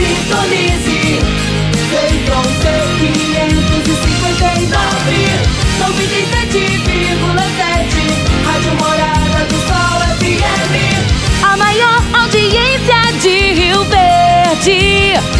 sintonize. Feitron T559, 97,7. Rádio Morada do Sol FM. A maior audiência de Rio Verde.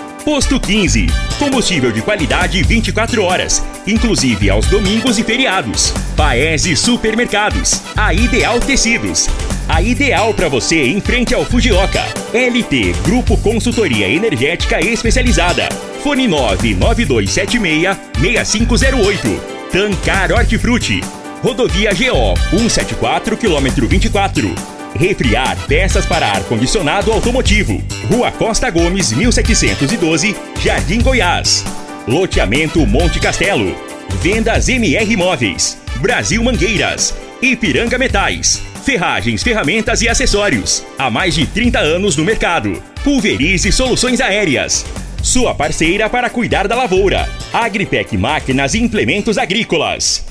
Posto 15. Combustível de qualidade 24 horas, inclusive aos domingos e feriados. Paese Supermercados. A Ideal Tecidos. A ideal para você em frente ao Fujioka. LT Grupo Consultoria Energética Especializada. Fone 99276-6508. Tancar Hortifruti. Rodovia GO 174, quilômetro 24. Refriar peças para ar-condicionado automotivo. Rua Costa Gomes, 1712, Jardim Goiás. Loteamento Monte Castelo. Vendas MR Imóveis. Brasil Mangueiras. Ipiranga Metais. Ferragens, ferramentas e acessórios. Há mais de 30 anos no mercado. Pulverize Soluções Aéreas. Sua parceira para cuidar da lavoura. Agripec Máquinas e Implementos Agrícolas.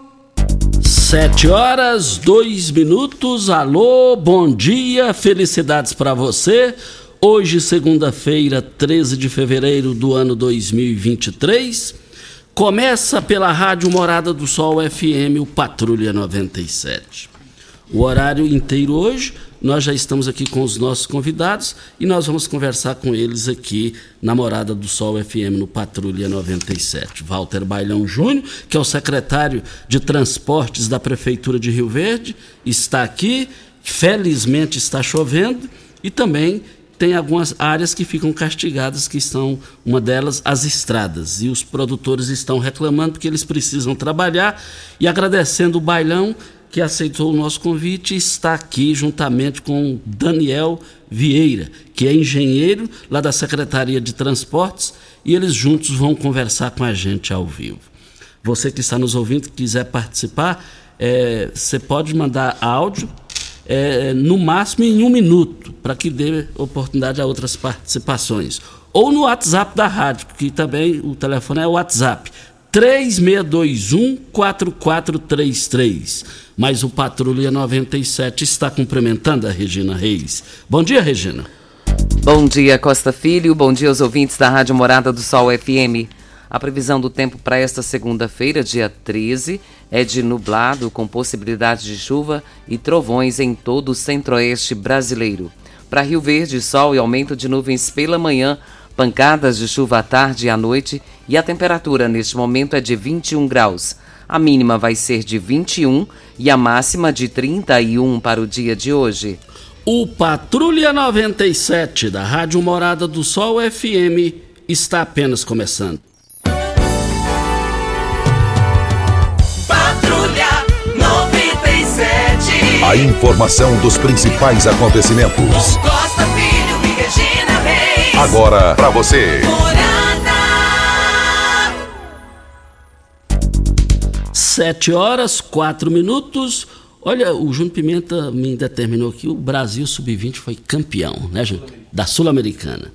Sete horas, dois minutos. Alô, bom dia, felicidades para você. Hoje, segunda-feira, 13 de fevereiro do ano 2023. Começa pela Rádio Morada do Sol FM, o Patrulha 97. O horário inteiro hoje, nós já estamos aqui com os nossos convidados e nós vamos conversar com eles aqui na Morada do Sol FM, no Patrulha 97. Walter Bailão Júnior, que é o secretário de Transportes da Prefeitura de Rio Verde, está aqui. Felizmente está chovendo e também tem algumas áreas que ficam castigadas, que são uma delas as estradas. E os produtores estão reclamando porque eles precisam trabalhar e agradecendo o Bailão que aceitou o nosso convite e está aqui juntamente com Daniel Vieira, que é engenheiro lá da Secretaria de Transportes, e eles juntos vão conversar com a gente ao vivo. Você que está nos ouvindo, que quiser participar, é, você pode mandar áudio, é, no máximo em um minuto, para que dê oportunidade a outras participações. Ou no WhatsApp da rádio, que também o telefone é o WhatsApp, 3621-4433. Mas o Patrulha 97 está cumprimentando a Regina Reis. Bom dia, Regina. Bom dia, Costa Filho. Bom dia aos ouvintes da Rádio Morada do Sol FM. A previsão do tempo para esta segunda-feira, dia 13, é de nublado com possibilidade de chuva e trovões em todo o centro-oeste brasileiro. Para Rio Verde, sol e aumento de nuvens pela manhã, pancadas de chuva à tarde e à noite e a temperatura neste momento é de 21 graus. A mínima vai ser de 21 e a máxima de 31 para o dia de hoje. O Patrulha 97 da Rádio Morada do Sol FM está apenas começando. Patrulha 97. A informação dos principais acontecimentos. Agora para você. Sete horas, quatro minutos. Olha, o Júnior Pimenta me determinou que o Brasil Sub-20 foi campeão, né, Júnior? Da Sul-Americana.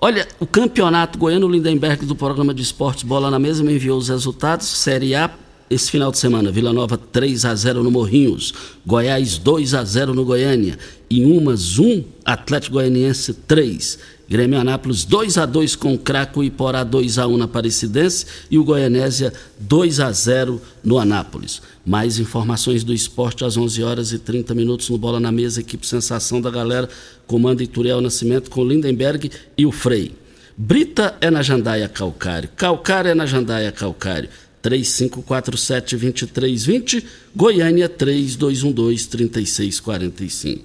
Olha, o campeonato goiano Lindenberg do programa de esportes Bola na Mesa me enviou os resultados. Série A, esse final de semana, Vila Nova 3 a 0 no Morrinhos, Goiás 2 a 0 no Goiânia, Inhumas 1, Atlético Goianiense 3, Grêmio Anápolis 2 a 2 com Craco e Porá 2 a 1 na Aparecidense. E o Goianésia 2 a 0 no Anápolis. Mais informações do esporte às 11 horas e 30 minutos no Bola na Mesa, equipe Sensação da Galera, comando Ituriel Nascimento com Lindenberg e o Frei. Brita é na Jandaia Calcário, Calcário é na Jandaia Calcário. 3547-2320, Goiânia 3212-3645.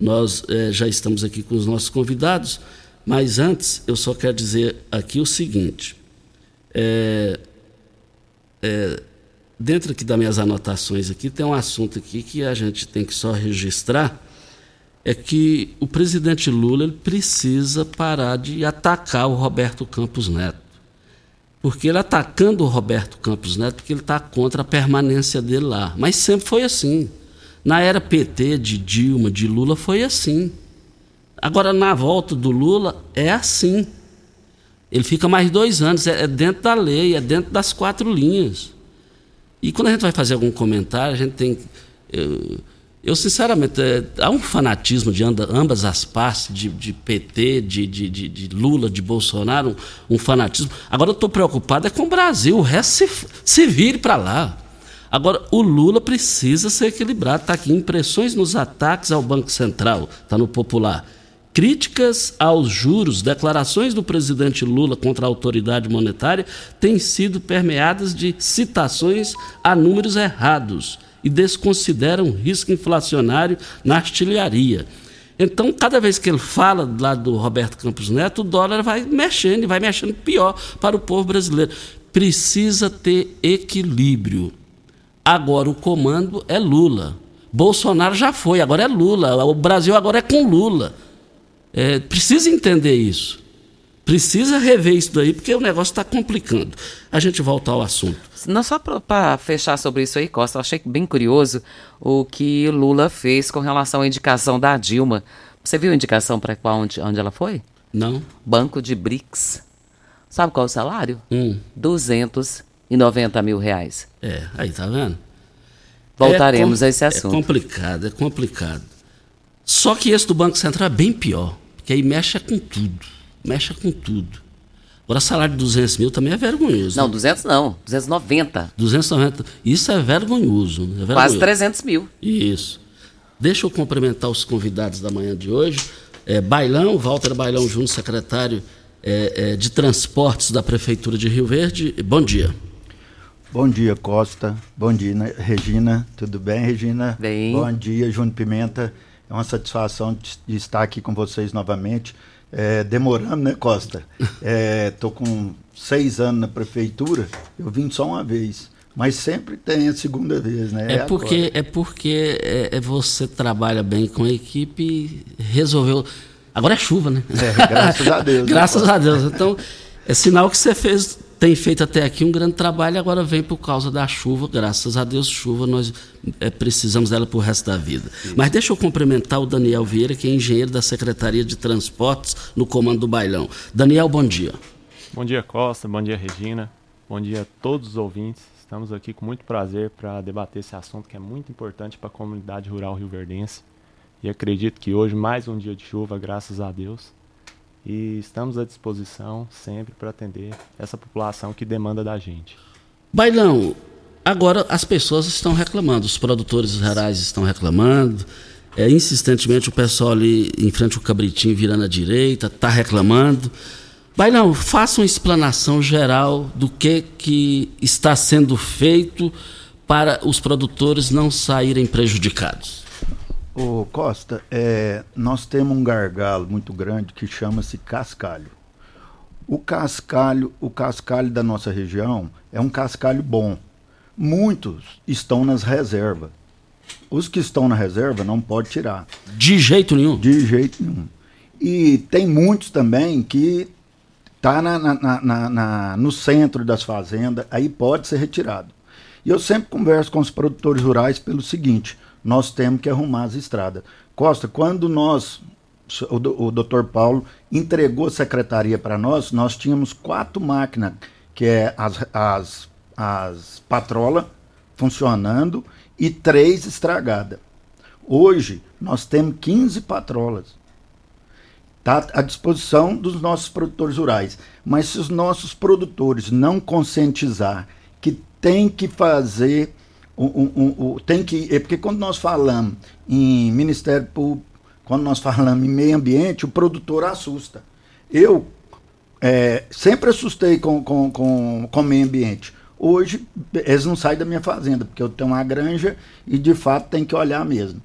Nós eh, já estamos aqui com os nossos convidados, mas antes eu só quero dizer aqui o seguinte: é, é, dentro aqui das minhas anotações aqui tem um assunto aqui que a gente tem que só registrar é que o presidente Lula precisa parar de atacar o Roberto Campos Neto porque ele atacando o Roberto Campos Neto, porque ele está contra a permanência dele lá. Mas sempre foi assim. Na era PT, de Dilma, de Lula, foi assim. Agora, na volta do Lula, é assim. Ele fica mais dois anos, é, é dentro da lei, é dentro das quatro linhas. E quando a gente vai fazer algum comentário, a gente tem. Eu, eu, sinceramente, é, há um fanatismo de ambas as partes, de, de PT, de, de, de, Lula, de Bolsonaro, um, um fanatismo. Agora eu estou preocupado é com o Brasil, o resto se, se vire para lá. Agora, o Lula precisa ser equilibrado. Está aqui, impressões nos ataques ao Banco Central, está no popular. Críticas aos juros, declarações do presidente Lula contra a autoridade monetária têm sido permeadas de citações a números errados e desconsideram risco inflacionário na artilharia. Então, cada vez que ele fala lá do Roberto Campos Neto, o dólar vai mexendo e vai mexendo pior para o povo brasileiro. Precisa ter equilíbrio. Agora o comando é Lula. Bolsonaro já foi, agora é Lula. O Brasil agora é com Lula. É, precisa entender isso. Precisa rever isso daí, porque o negócio está complicando. A gente volta ao assunto. Não só para fechar sobre isso aí, Costa, eu achei bem curioso o que Lula fez com relação à indicação da Dilma. Você viu a indicação para onde, onde ela foi? Não. Banco de BRICS. Sabe qual é o salário? Hum. 290 mil reais. É, aí tá vendo? Voltaremos é a esse assunto. É complicado, é complicado. Só que esse do Banco Central é bem pior, porque aí mexe com tudo mexa com tudo. Agora, salário de 200 mil também é vergonhoso. Não, 200 não, 290. 290. Isso é vergonhoso. É vergonhoso. Quase 300 mil. Isso. Deixa eu cumprimentar os convidados da manhã de hoje. É, Bailão, Walter Bailão Júnior, secretário é, é, de Transportes da Prefeitura de Rio Verde. Bom dia. Bom dia, Costa. Bom dia, Regina. Tudo bem, Regina? Bem. Bom dia, Júnior Pimenta. É uma satisfação de estar aqui com vocês novamente. É, demorando, né, Costa? Estou é, com seis anos na prefeitura, eu vim só uma vez. Mas sempre tem a segunda vez, né? É, é porque, é porque é, é, você trabalha bem com a equipe e resolveu. Agora é chuva, né? É, graças a Deus. Né, graças né, a Deus. Então, é sinal que você fez tem feito até aqui um grande trabalho agora vem por causa da chuva. Graças a Deus, chuva, nós é, precisamos dela para o resto da vida. Sim. Mas deixa eu cumprimentar o Daniel Vieira, que é engenheiro da Secretaria de Transportes no comando do Bailão. Daniel, bom dia. Bom dia, Costa. Bom dia, Regina. Bom dia a todos os ouvintes. Estamos aqui com muito prazer para debater esse assunto que é muito importante para a comunidade rural rio-verdense. E acredito que hoje, mais um dia de chuva, graças a Deus e estamos à disposição sempre para atender essa população que demanda da gente. Bailão, agora as pessoas estão reclamando, os produtores rurais estão reclamando, é, insistentemente o pessoal ali em frente ao Cabritinho virando à direita está reclamando. Bailão, faça uma explanação geral do que, que está sendo feito para os produtores não saírem prejudicados. Ô Costa, é, nós temos um gargalo muito grande que chama-se cascalho. O cascalho, o cascalho da nossa região é um cascalho bom. Muitos estão nas reservas. Os que estão na reserva não pode tirar. De jeito nenhum? De jeito nenhum. E tem muitos também que tá na, na, na, na, no centro das fazendas, aí pode ser retirado. E eu sempre converso com os produtores rurais pelo seguinte: nós temos que arrumar as estradas. Costa, quando nós, o, doutor Paulo, entregou a secretaria para nós, nós tínhamos quatro máquinas, que é as, as as patrolas funcionando e três estragadas. Hoje nós temos 15 patrolas. Está à disposição dos nossos produtores rurais. Mas se os nossos produtores não conscientizar que tem que fazer tem que. É porque quando nós falamos em Ministério Público, quando nós falamos em meio ambiente, o produtor assusta. Eu é, sempre assustei com, com, com, com meio ambiente. Hoje, eles não saem da minha fazenda, porque eu tenho uma granja e de fato tem que olhar mesmo.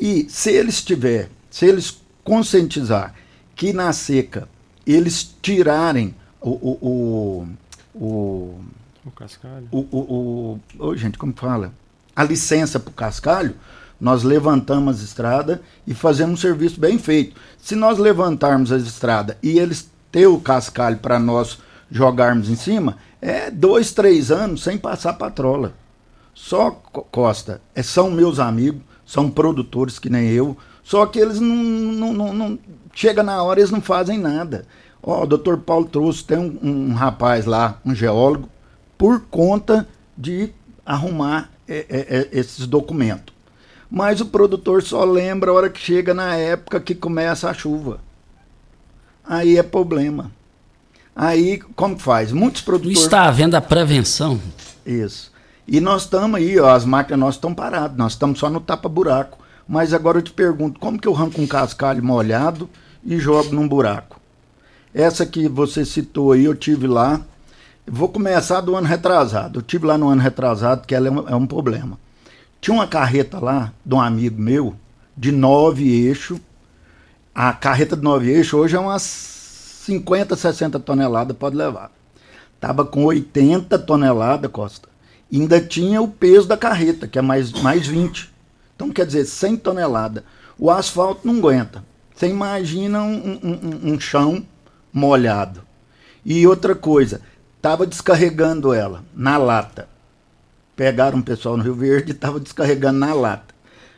E se eles tiver, se eles conscientizar que na seca eles tirarem o. o, o, o O cascalho. o, o, o, ô, gente, como fala? A licença para o cascalho, nós levantamos as estradas e fazemos um serviço bem feito. Se nós levantarmos as estradas e eles ter o cascalho para nós jogarmos em cima, é dois, três anos sem passar patrola. Só Co- Costa, é, são meus amigos, são produtores que nem eu, só que eles não, não, não, não- chega na hora eles não fazem nada. Ó, o doutor Paulo trouxe, tem um, um rapaz lá, um geólogo, por conta de arrumar é, é, é, esses documentos. Mas o produtor só lembra a hora que chega na época que começa a chuva. Aí é problema. Aí, como faz? Muitos Não produtores. está havendo a prevenção. Isso. E nós estamos aí, ó, as máquinas nossas estão paradas, nós estamos só no tapa-buraco. Mas agora eu te pergunto, como que eu arranco um cascalho molhado e jogo num buraco? Essa que você citou aí, eu tive lá. Vou começar do ano retrasado. Eu tive lá no ano retrasado, que ela é um, é um problema. Tinha uma carreta lá, de um amigo meu, de nove eixos. A carreta de nove eixos hoje é umas 50, 60 toneladas, pode levar. Tava com 80 toneladas, Costa. Ainda tinha o peso da carreta, que é mais, mais 20. Então, quer dizer, 100 toneladas. O asfalto não aguenta. Você imagina um- um- um chão molhado. E outra coisa, tava descarregando ela na lata. Pegaram um pessoal no Rio Verde e tava descarregando na lata.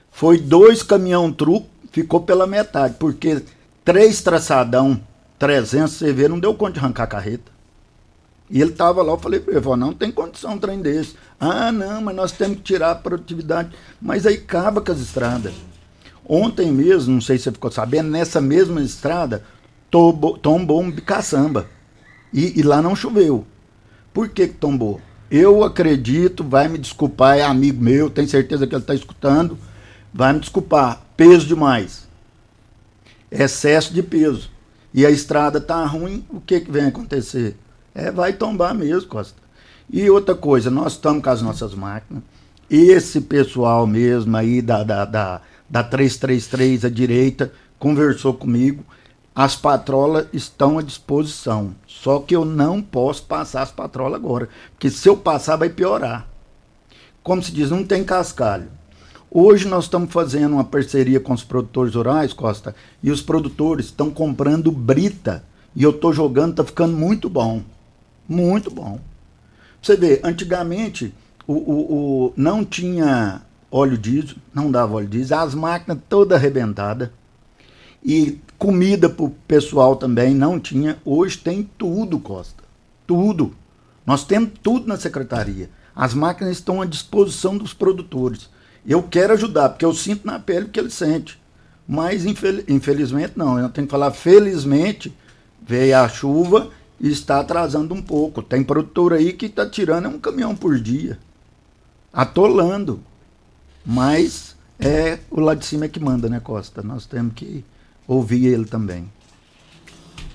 Foi dois caminhão truco, ficou pela metade, porque três traçadão 300 CV não deu conta de arrancar a carreta. E ele estava lá, eu falei para ele, falou, não tem condição um trem desse. Ah, não, mas nós temos que tirar a produtividade. Mas aí acaba com as estradas. Ontem mesmo, não sei se você ficou sabendo, nessa mesma estrada tombou, tombou um bicaçamba. E, e lá não choveu. Por que, que tombou? Eu acredito, vai me desculpar, é amigo meu, tenho certeza que ele está escutando. Vai me desculpar, peso demais. Excesso de peso. E a estrada tá ruim, o que, que vem acontecer? É, vai tombar mesmo, Costa. E outra coisa, nós estamos com as nossas máquinas. Esse pessoal mesmo aí da, da, da, da 333 à direita conversou comigo. As patrolas estão à disposição. Só que eu não posso passar as patrolas agora. Porque se eu passar, vai piorar. Como se diz, não tem cascalho. Hoje nós estamos fazendo uma parceria com os produtores rurais, Costa, e os produtores estão comprando brita. E eu estou jogando, está ficando muito bom. Muito bom. Você vê, antigamente o, o, o- não tinha óleo diesel, não dava óleo diesel, as máquinas todas arrebentadas. E comida para o pessoal também não tinha. Hoje tem tudo, Costa. Tudo. Nós temos tudo na secretaria. As máquinas estão à disposição dos produtores. Eu quero ajudar, porque eu sinto na pele o que ele sente. Mas infel- infelizmente não. Eu tenho que falar, felizmente, veio a chuva e está atrasando um pouco. Tem produtor aí que está tirando um caminhão por dia. Atolando. Mas é o lá de cima é que manda, né, Costa? Nós temos que ouvir ele também.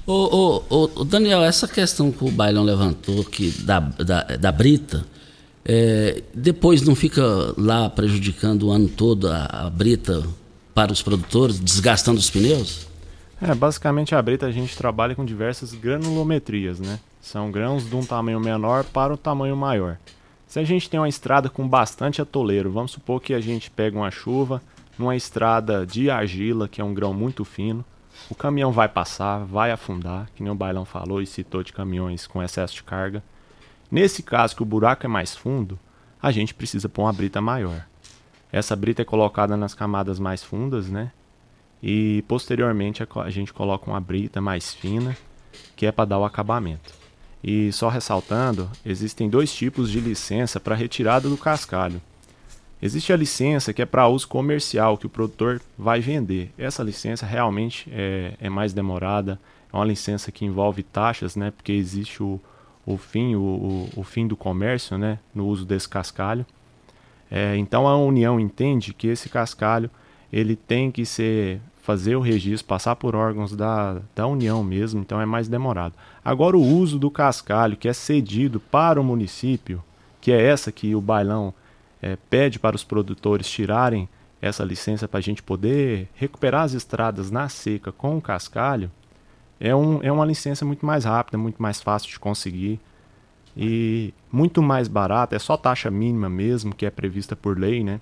Ô, ô, ô, ô, Daniel, essa questão que o Bailão levantou que da, da, da brita, é, depois não fica lá prejudicando o ano todo a, a brita para os produtores, desgastando os pneus? É, basicamente a brita a gente trabalha com diversas granulometrias, né? São grãos de um tamanho menor para um tamanho maior. Se a gente tem uma estrada com bastante atoleiro, vamos supor que a gente pega uma chuva numa estrada de argila, que é um grão muito fino, o caminhão vai passar, vai afundar, que nem o Bailão falou e citou de caminhões com excesso de carga. Nesse caso que o buraco é mais fundo, a gente precisa pôr uma brita maior. Essa brita é colocada nas camadas mais fundas, né? E posteriormente a co- a gente coloca uma brita mais fina, que é para dar o acabamento. E só ressaltando, existem dois tipos de licença para retirada do cascalho. Existe a licença que é para uso comercial, que o produtor vai vender. Essa licença realmente é, é, mais demorada, é uma licença que envolve taxas, né, porque existe o, o fim, o, o, fim do comércio né, no uso desse cascalho. É, então a União entende que esse cascalho ele tem que ser fazer o registro, passar por órgãos da, da União mesmo, então é mais demorado. Agora o uso do cascalho que é cedido para o município, que é essa que o bailão é, pede para os produtores tirarem essa licença para a gente poder recuperar as estradas na seca com o cascalho, é, um, é uma licença muito mais rápida, muito mais fácil de conseguir e muito mais barata, é só taxa mínima mesmo, que é prevista por lei, né?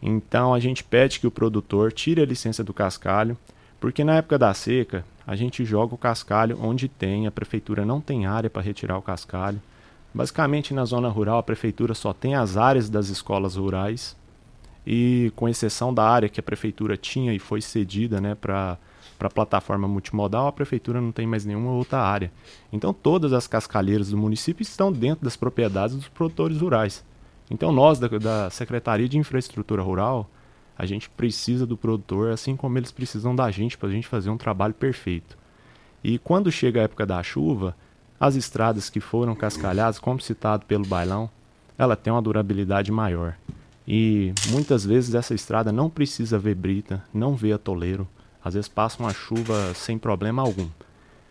Então a gente pede que o produtor tire a licença do cascalho, porque na época da seca a gente joga o cascalho onde tem, a prefeitura não tem área para retirar o cascalho. Basicamente na zona rural a prefeitura só tem as áreas das escolas rurais e com exceção da área que a prefeitura tinha e foi cedida né, para a plataforma multimodal, a prefeitura não tem mais nenhuma outra área. Então todas as cascalheiras do município estão dentro das propriedades dos produtores rurais. Então nós da, da Secretaria de Infraestrutura Rural, a gente precisa do produtor, assim como eles precisam da gente para a gente fazer um trabalho perfeito. E quando chega a época da chuva, as estradas que foram cascalhadas, como citado pelo bailão, ela tem uma durabilidade maior. E muitas vezes essa estrada não precisa ver brita, não vê atoleiro, às vezes passa uma chuva sem problema algum.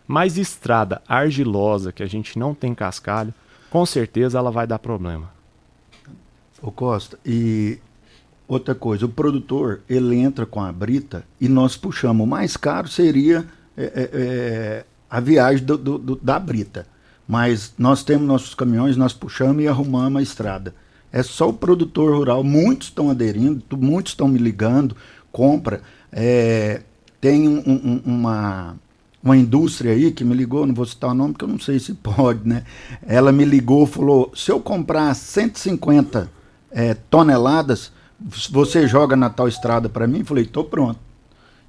Mas estrada argilosa, que a gente não tem cascalho, com certeza ela vai dar problema. Ô Costa, e outra coisa, o produtor, ele entra com a brita e nós puxamos. O mais caro seria é, é, é a viagem do, do, do, da brita. Mas nós temos nossos caminhões, nós puxamos e arrumamos a estrada. É só o produtor rural, muitos estão aderindo, muitos estão me ligando, compra. É, tem um, um, uma, uma indústria aí que me ligou, não vou citar o nome porque eu não sei se pode, né? Ela me ligou falou: se eu comprar 150 é, toneladas, você joga na tal estrada para mim? Falei: tô pronto.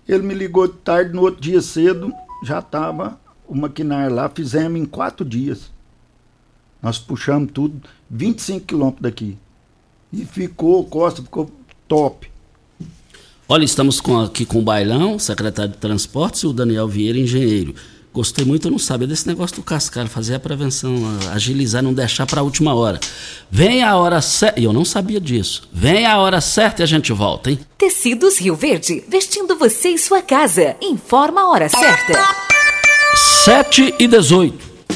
Ele me ligou de tarde, no outro dia cedo, já estava o maquinário lá, fizemos em quatro dias. Nós puxamos tudo, 25 quilômetros daqui. E ficou, Costa, ficou top. Olha, estamos com, aqui com o Bailão, secretário de Transportes, e o Daniel Vieira, engenheiro. Gostei muito, eu não sabia desse negócio do cascalho, fazer a prevenção, agilizar, não deixar para a última hora. Vem a hora certa, e eu não sabia disso. Vem a hora certa e a gente volta, hein? Tecidos Rio Verde, vestindo você e sua casa. Informa a hora certa. 7 e 18.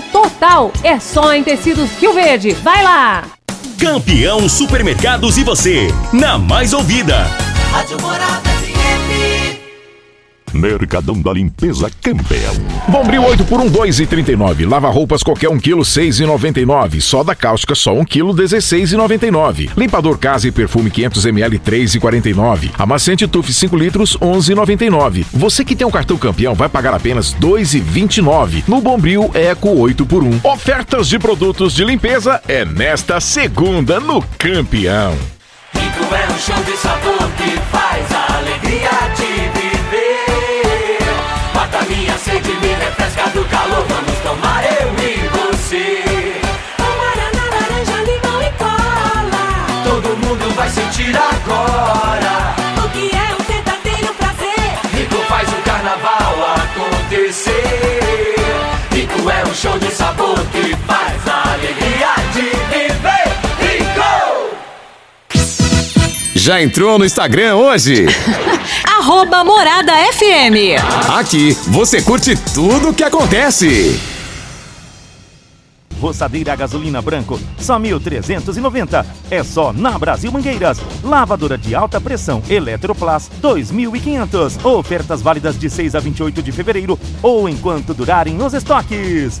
total. É só em tecidos Rio Verde. Vai lá! Campeão Supermercados e você, na mais ouvida. Rádio Morada. Mercadão da Limpeza Campeão. Bombril 8 por 1, 2,39. Lava roupas qualquer 1 kg, 6,99. Soda cáustica só 1 kg, 16,99. Limpador casa e perfume 500 ml, 3,49. Amaciante Tuf 5 litros, 11,99. Você que tem um cartão campeão vai pagar apenas 2,29. No Bombril Eco 8 por 1. Ofertas de produtos de limpeza é nesta segunda no Campeão. Rico é um show de sabor que faz a alegria refresca do calor. Vamos tomar eu e você. Amarana, laranja, limão e cola. Todo mundo vai sentir agora. O que é um verdadeiro prazer? Rico faz o carnaval acontecer. Rico é um show de sabor que faz a alegria de viver. Rico! Já entrou no Instagram hoje? Arroba Morada FM. Aqui você curte tudo o que acontece. Roçadeira a gasolina branco, só 1.390. É só na Brasil Mangueiras. Lavadora de alta pressão Eletroplas, 2.500. Ofertas válidas de 6 a 28 de fevereiro ou enquanto durarem os estoques.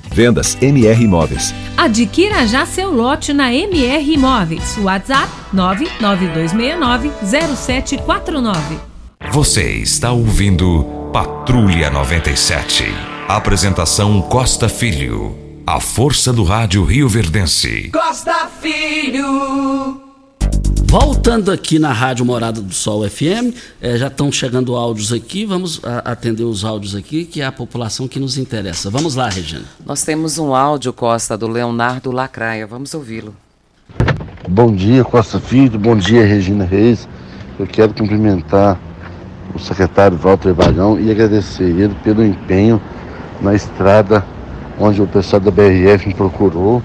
Vendas MR Imóveis. Adquira já seu lote na MR Imóveis. WhatsApp 992690749. Você está ouvindo Patrulha 97. Apresentação Costa Filho. A força do rádio Rio Verdense. Costa Filho. Voltando aqui na Rádio Morada do Sol FM, eh, já estão chegando áudios aqui, vamos a, atender os áudios aqui, que é a população que nos interessa. Vamos lá, Regina. Nós temos um áudio, Costa, do Leonardo Lacraia. Vamos ouvi-lo. Bom dia, Costa Filho. Bom dia, Regina Reis. Eu quero cumprimentar o secretário Walter Vagão e agradecer ele pelo empenho na estrada onde o pessoal da BRF me procurou,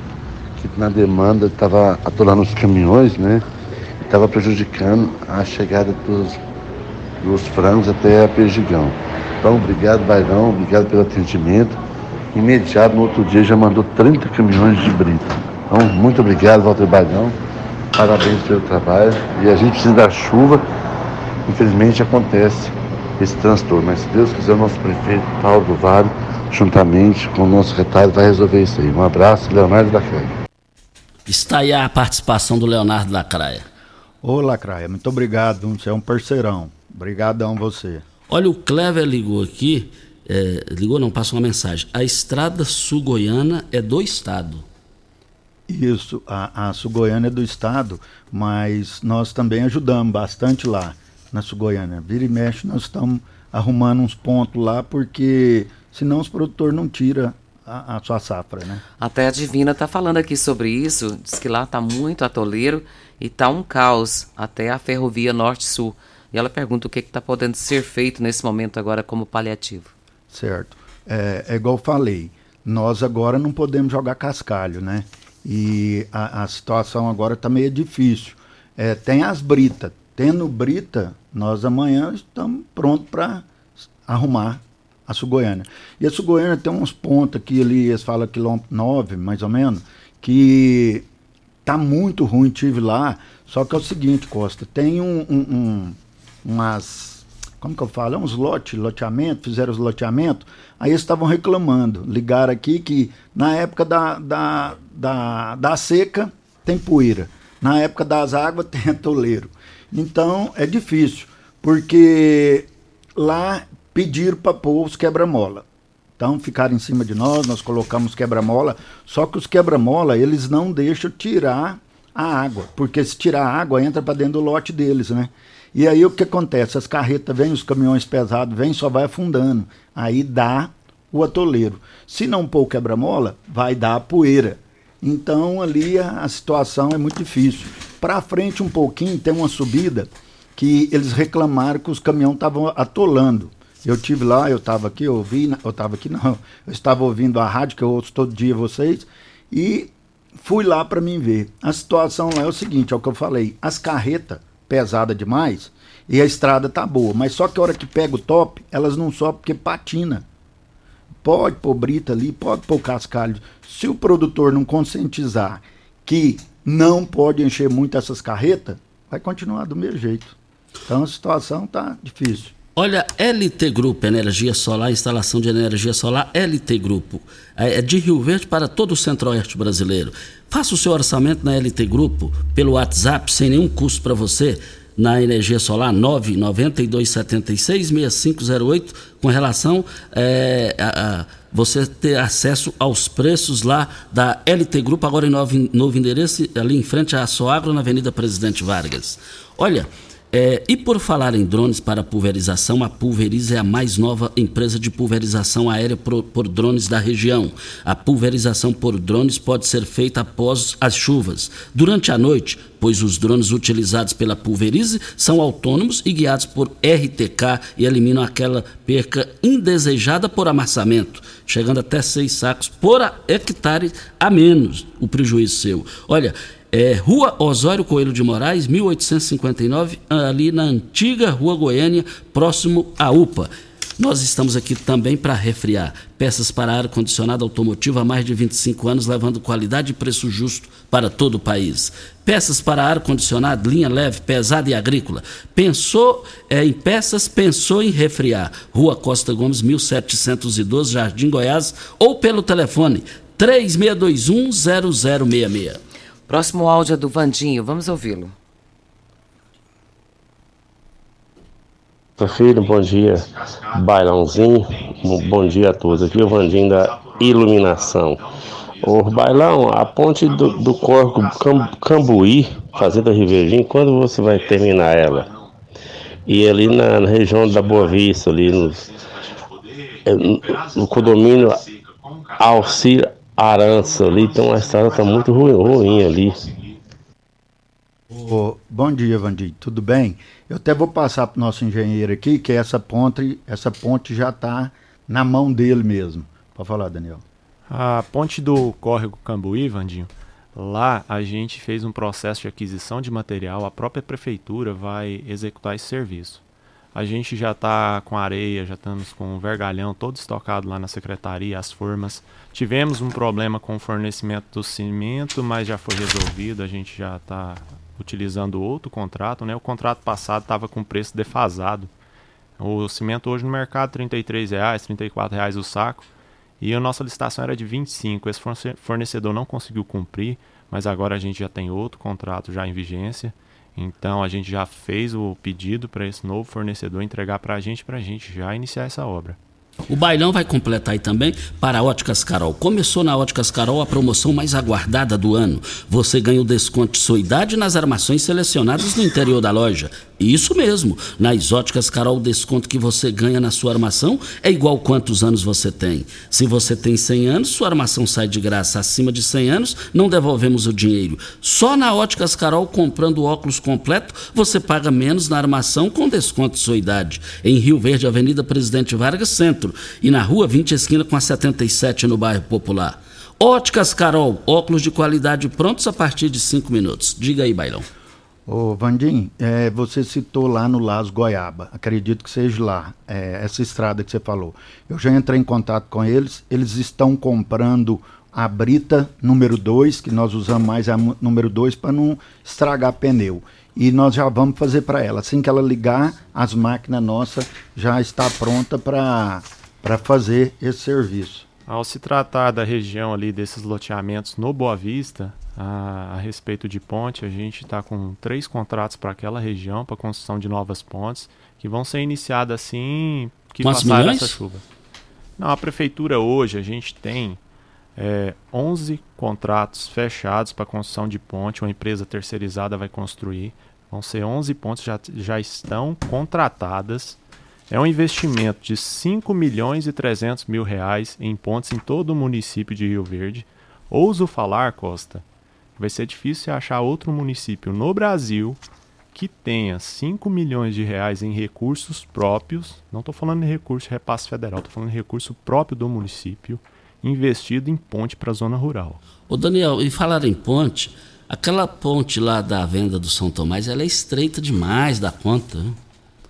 que na demanda estava atolando os caminhões, né? Estava prejudicando a chegada dos, dos frangos até a Perdigão. Então, obrigado, Vagão, obrigado pelo atendimento. Imediato, no outro dia, já mandou 30 caminhões de brita. Então, muito obrigado, Walter Bagão. Parabéns pelo trabalho. E a gente precisa da chuva. Infelizmente acontece esse transtorno. Mas se Deus quiser, o nosso prefeito Paulo do Vale, juntamente com o nosso secretário, vai resolver isso aí. Um abraço, Leonardo da Craia. Está aí a participação do Leonardo da Craia. Ô, Lacraia, muito obrigado. Você é um parceirão. Obrigadão você. Olha, o Clever ligou aqui, é, ligou não, passou uma mensagem. A estrada sul-goiana é do estado. Isso, a, a Sul-Goiânia é do estado, mas nós também ajudamos bastante lá na Sul-Goiânia. Vira e mexe, nós estamos arrumando uns pontos lá, porque senão os produtores não tiram a, a sua safra, né? Até a Divina está falando aqui sobre isso, diz que lá está muito atoleiro e está um caos até a ferrovia norte-sul. E ela pergunta o que está podendo ser feito nesse momento agora como paliativo. Certo. É, é igual falei, nós agora não podemos jogar cascalho, né? E a, a situação agora está meio difícil. É, tem as britas. Tendo brita, nós amanhã estamos prontos para arrumar a Sul-Goiânia. E a Sul-Goiânia tem uns pontos aqui ali, eles falam quilômetro 9, mais ou menos, que tá muito ruim, tive lá. Só que é o seguinte, Costa, tem um, um, um umas. Como que eu falo? É uns lote, loteamento, fizeram os loteamentos, aí eles estavam reclamando. Ligaram aqui que na época da, da, da, da seca tem poeira. Na época das águas tem atoleiro. Então é difícil, porque lá pediram para pôr os quebra-mola. Então ficaram em cima de nós, nós colocamos quebra-mola, só que os quebra-mola eles não deixam tirar a água, porque se tirar a água entra para dentro do lote deles, né? E aí o que acontece? As carretas vêm, os caminhões pesados vêm, só vai afundando. Aí dá o atoleiro. Se não pôr o quebra-mola, vai dar a poeira. Então ali a, a situação é muito difícil. Para frente um pouquinho tem uma subida que eles reclamaram que os caminhões estavam atolando. Eu tive lá, eu estava aqui, eu ouvi, eu estava aqui não, eu estava ouvindo a rádio que eu ouço todo dia vocês e fui lá para mim ver. A situação lá é o seguinte, é o que eu falei, as carretas pesada demais e a estrada tá boa, mas só que a hora que pega o top, elas não sobem porque patina. Pode pôr brita ali, pode pôr cascalho. Se o produtor não conscientizar que não pode encher muito essas carretas, vai continuar do mesmo jeito. Então a situação tá difícil. Olha, LT Grupo, energia solar, instalação de energia solar, LT Grupo. É de Rio Verde para todo o centro-oeste brasileiro. Faça o seu orçamento na LT Grupo pelo WhatsApp, sem nenhum custo para você, na energia solar 992766508, com relação é, a, a, você ter acesso aos preços lá da LT Grupo, agora em novo, novo endereço, ali em frente à Soagro, na Avenida Presidente Vargas. Olha, é, e por falar em drones para pulverização, a Pulverize é a mais nova empresa de pulverização aérea por, por, drones da região. A pulverização por drones pode ser feita após as chuvas, durante a noite, pois os drones utilizados pela Pulverize são autônomos e guiados por RTK e eliminam aquela perca indesejada por amassamento, chegando até seis sacos por hectare a menos o prejuízo seu. Olha, é, Rua Osório Coelho de Moraes, 1859, ali na antiga Rua Goiânia, próximo à UPA. Nós estamos aqui também para refriar peças para ar-condicionado automotivo há mais de 25 anos, levando qualidade e preço justo para todo o país. Peças para ar-condicionado, linha leve, pesada e agrícola. Pensou é, em peças, pensou em refriar. Rua Costa Gomes, 1712, Jardim Goiás, ou pelo telefone 3621 0066. Próximo áudio é do Vandinho, vamos ouvi-lo. Filho, bom dia. Bailãozinho, bom dia a todos. Aqui é o Vandinho da Iluminação. O Bailão, a ponte do, do Corco Cambuí, Fazenda Riverdinho, quando você vai terminar ela? E ali na, na região da Boa Vista, ali no, no condomínio Alcir Arança ali, então a estrada está muito ruim, ruim ali. Oh, bom dia, Vandir. Tudo bem? Eu até vou passar para o nosso engenheiro aqui que essa ponte, essa ponte já está na mão dele mesmo. Pode falar, Daniel. A ponte do córrego Cambuí, Vandinho, lá a gente fez um processo de aquisição de material, a própria prefeitura vai executar esse serviço. A gente já está com areia, já estamos com o vergalhão todo estocado lá na secretaria, as formas. Tivemos um problema com o fornecimento do cimento, mas já foi resolvido. A gente já está utilizando outro contrato. Né? O contrato passado estava com preço defasado. O cimento hoje no mercado R$ 33,00, R$ 34,00 o saco. E a nossa licitação era de 25. Esse fornecedor não conseguiu cumprir, mas agora a gente já tem outro contrato já em vigência. Então a gente já fez o pedido para esse novo fornecedor entregar para a gente, para a gente já iniciar essa obra. O bailão vai completar aí também para a Óticas Carol. Começou na Óticas Carol a promoção mais aguardada do ano. Você ganha o desconto de sua idade nas armações selecionadas no interior da loja. Isso mesmo. Nas óticas Carol, o desconto que você ganha na sua armação é igual quantos anos você tem. Se você tem 100 anos, sua armação sai de graça. Acima de 100 anos, não devolvemos o dinheiro. Só na Óticas Carol, comprando óculos completo, você paga menos na armação com desconto de sua idade. Em Rio Verde, Avenida Presidente Vargas Centro. E na Rua 20 Esquina com a 77 no bairro Popular. Óticas Carol, óculos de qualidade prontos a partir de 5 minutos. Diga aí, Bailão. Ô, Vandim, é, você citou lá no Las Goiaba, acredito que seja lá, é, essa estrada que você falou. Eu já entrei em contato com eles, eles estão comprando a brita número 2, que nós usamos mais a número 2 para não estragar pneu. E nós já vamos fazer para ela. Assim que ela ligar, as máquinas nossas já está pronta para fazer esse serviço. Ao se tratar da região ali desses loteamentos no Boa Vista, a, a respeito de ponte, a gente está com três contratos para aquela região, para construção de novas pontes, que vão ser iniciadas assim que Quantos passar milhões? essa chuva. Não, a prefeitura hoje, a gente tem é, 11 contratos fechados para construção de ponte, uma empresa terceirizada vai construir. Vão ser 11 pontes, já, já estão contratadas. É um investimento de 5 milhões e 300 mil reais em pontes em todo o município de Rio Verde. Ouso falar, Costa, vai ser difícil achar outro município no Brasil que tenha 5 milhões de reais em recursos próprios, não estou falando em recurso de repasse federal, estou falando em recurso próprio do município, investido em ponte para a zona rural. Ô Daniel, e falar em ponte, aquela ponte lá da venda do São Tomás, ela é estreita demais da conta.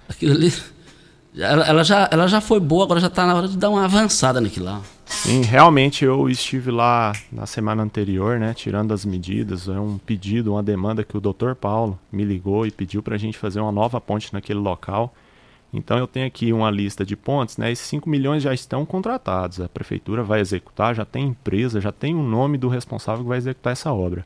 Aquilo ali, ela, ela já, ela já foi boa, agora já está na hora de dar uma avançada naquilo lá. Sim, realmente eu estive lá na semana anterior, né, tirando as medidas. É um pedido, uma demanda que o Dr. Paulo me ligou e pediu para a gente fazer uma nova ponte naquele local. Então eu tenho aqui uma lista de pontes, né? Esses 5 milhões já estão contratados. A prefeitura vai executar, já tem empresa, já tem o nome do responsável que vai executar essa obra.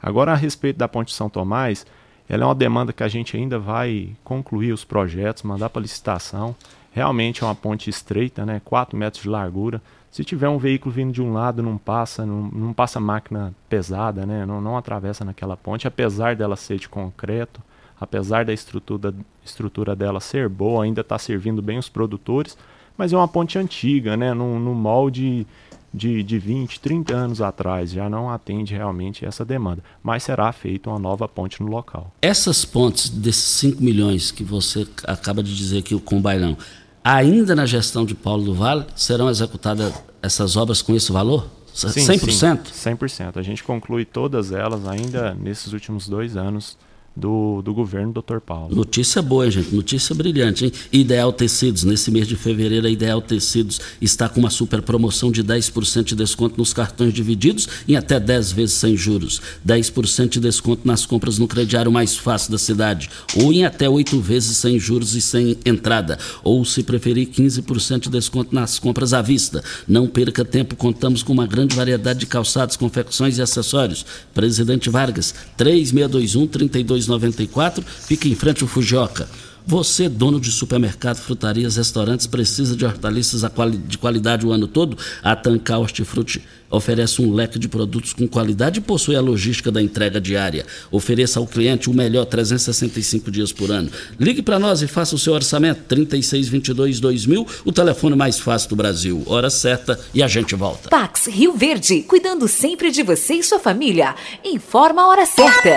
Agora a respeito da ponte São Tomás, ela é uma demanda que a gente ainda vai concluir os projetos, mandar para licitação. Realmente é uma ponte estreita, né? 4 metros de largura. Se tiver um veículo vindo de um lado, não passa, não, não passa máquina pesada, né? Não, não atravessa naquela ponte, apesar dela ser de concreto apesar da estrutura, estrutura dela ser boa, ainda está servindo bem os produtores, mas é uma ponte antiga, né? no, no molde de, de 20, 30 anos atrás, já não atende realmente essa demanda. Mas será feita uma nova ponte no local. Essas pontes desses 5 milhões que você acaba de dizer aqui com o bailão, ainda na gestão de Paulo do Vale, serão executadas essas obras com esse valor? Sim, 100%? Sim, 100%. A gente conclui todas elas ainda nesses últimos dois anos do, do governo Dr. Paulo. Notícia boa, gente. Notícia brilhante, hein? Ideal Tecidos. Nesse mês de fevereiro, a Ideal Tecidos está com uma super promoção de 10% de desconto nos cartões divididos em até 10 vezes sem juros. 10% de desconto nas compras no crediário mais fácil da cidade. Ou em até 8 vezes sem juros e sem entrada. Ou, se preferir, 15% de desconto nas compras à vista. Não perca tempo, contamos com uma grande variedade de calçados, confecções e acessórios. Presidente Vargas, 3621 32 294, fica em frente ao Fujioka. Você, dono de supermercado, frutarias, restaurantes, precisa de hortaliças de qualidade o ano todo? A Tancar Hortifruti oferece um leque de produtos com qualidade e possui a logística da entrega diária. Ofereça ao cliente o melhor 365 dias por ano. Ligue para nós e faça o seu orçamento 3622-2000, o telefone mais fácil do Brasil. Hora certa e a gente volta. Pax Rio Verde, cuidando sempre de você e sua família. Informa a hora certa.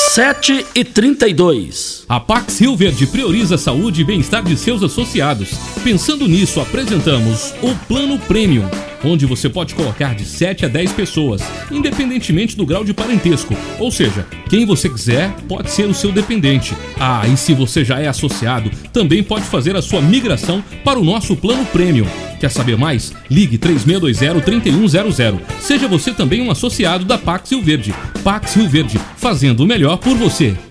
7 e 32. A Pax Rio Verde prioriza a saúde e bem-estar de seus associados. Pensando nisso, apresentamos o Plano Premium, onde você pode colocar de 7 a 10 pessoas, independentemente do grau de parentesco. Ou seja, quem você quiser pode ser o seu dependente. Ah, e se você já é associado, também pode fazer a sua migração para o nosso Plano Premium. Quer saber mais? Ligue 3620-3100. Seja você também um associado da Pax Rio Verde. Pax Rio Verde, fazendo o melhor por você.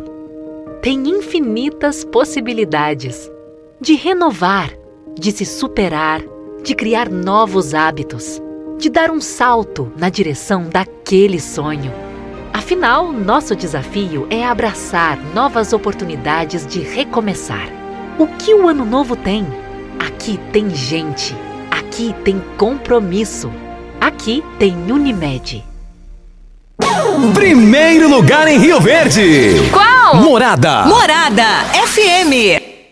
Tem infinitas possibilidades de renovar, de se superar, de criar novos hábitos, de dar um salto na direção daquele sonho. Afinal, nosso desafio é abraçar novas oportunidades de recomeçar. O que o ano novo tem? Aqui tem gente, aqui tem compromisso, aqui tem Unimed. Primeiro lugar em Rio Verde. Qual? Morada. Morada FM.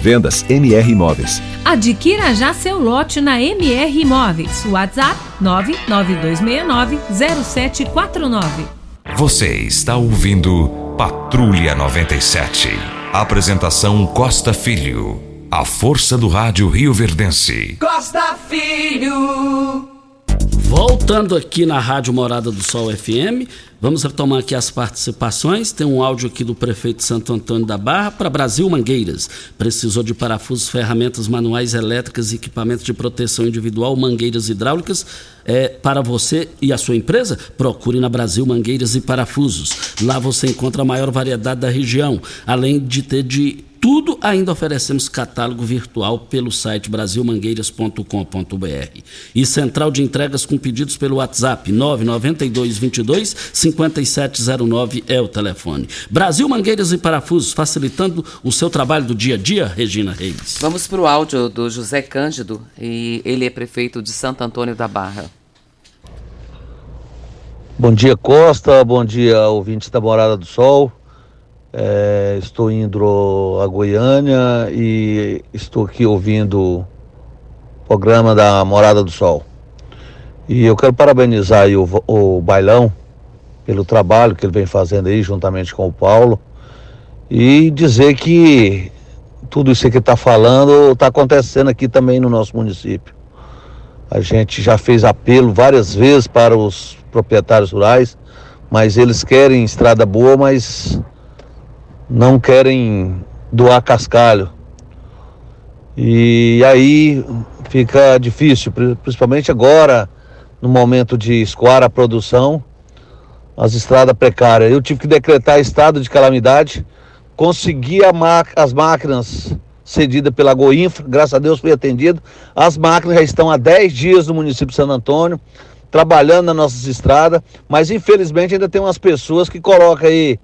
Vendas MR Imóveis. Adquira já seu lote na MR Imóveis. WhatsApp 992690749. Você está ouvindo Patrulha 97. Apresentação Costa Filho. A força do rádio Rio Verdense. Costa Filho. Voltando aqui na Rádio Morada do Sol FM, vamos retomar aqui as participações. Tem um áudio aqui do prefeito Santo Antônio da Barra para Brasil Mangueiras. Precisou de parafusos, ferramentas manuais elétricas equipamentos de proteção individual, mangueiras hidráulicas é, para você e a sua empresa? Procure na Brasil Mangueiras e Parafusos. Lá você encontra a maior variedade da região, além de ter de tudo, ainda oferecemos catálogo virtual pelo site brasilmangueiras.com.br. E central de entregas com pedidos pelo WhatsApp 992 22 5709 é o telefone. Brasil Mangueiras e Parafusos, facilitando o seu trabalho do dia a dia, Regina Reis. Vamos para o áudio do José Cândido, e ele é prefeito de Santo Antônio da Barra. Bom dia, Costa. Bom dia, ouvintes da Morada do Sol. É, estou indo a Goiânia e estou aqui ouvindo o programa da Morada do Sol. E eu quero parabenizar o, o Bailão pelo trabalho que ele vem fazendo aí juntamente com o Paulo e dizer que tudo isso que está falando está acontecendo aqui também no nosso município. A gente já fez apelo várias vezes para os proprietários rurais, mas eles querem estrada boa, mas não querem doar cascalho. E aí fica difícil, principalmente agora, no momento de escoar a produção, as estradas precárias. Eu tive que decretar estado de calamidade, consegui as máquinas cedidas pela Goinfra, graças a Deus fui atendido. As máquinas já estão há 10 dias no município de Santo Antônio, trabalhando nas nossas estradas, mas infelizmente ainda tem umas pessoas que colocam aí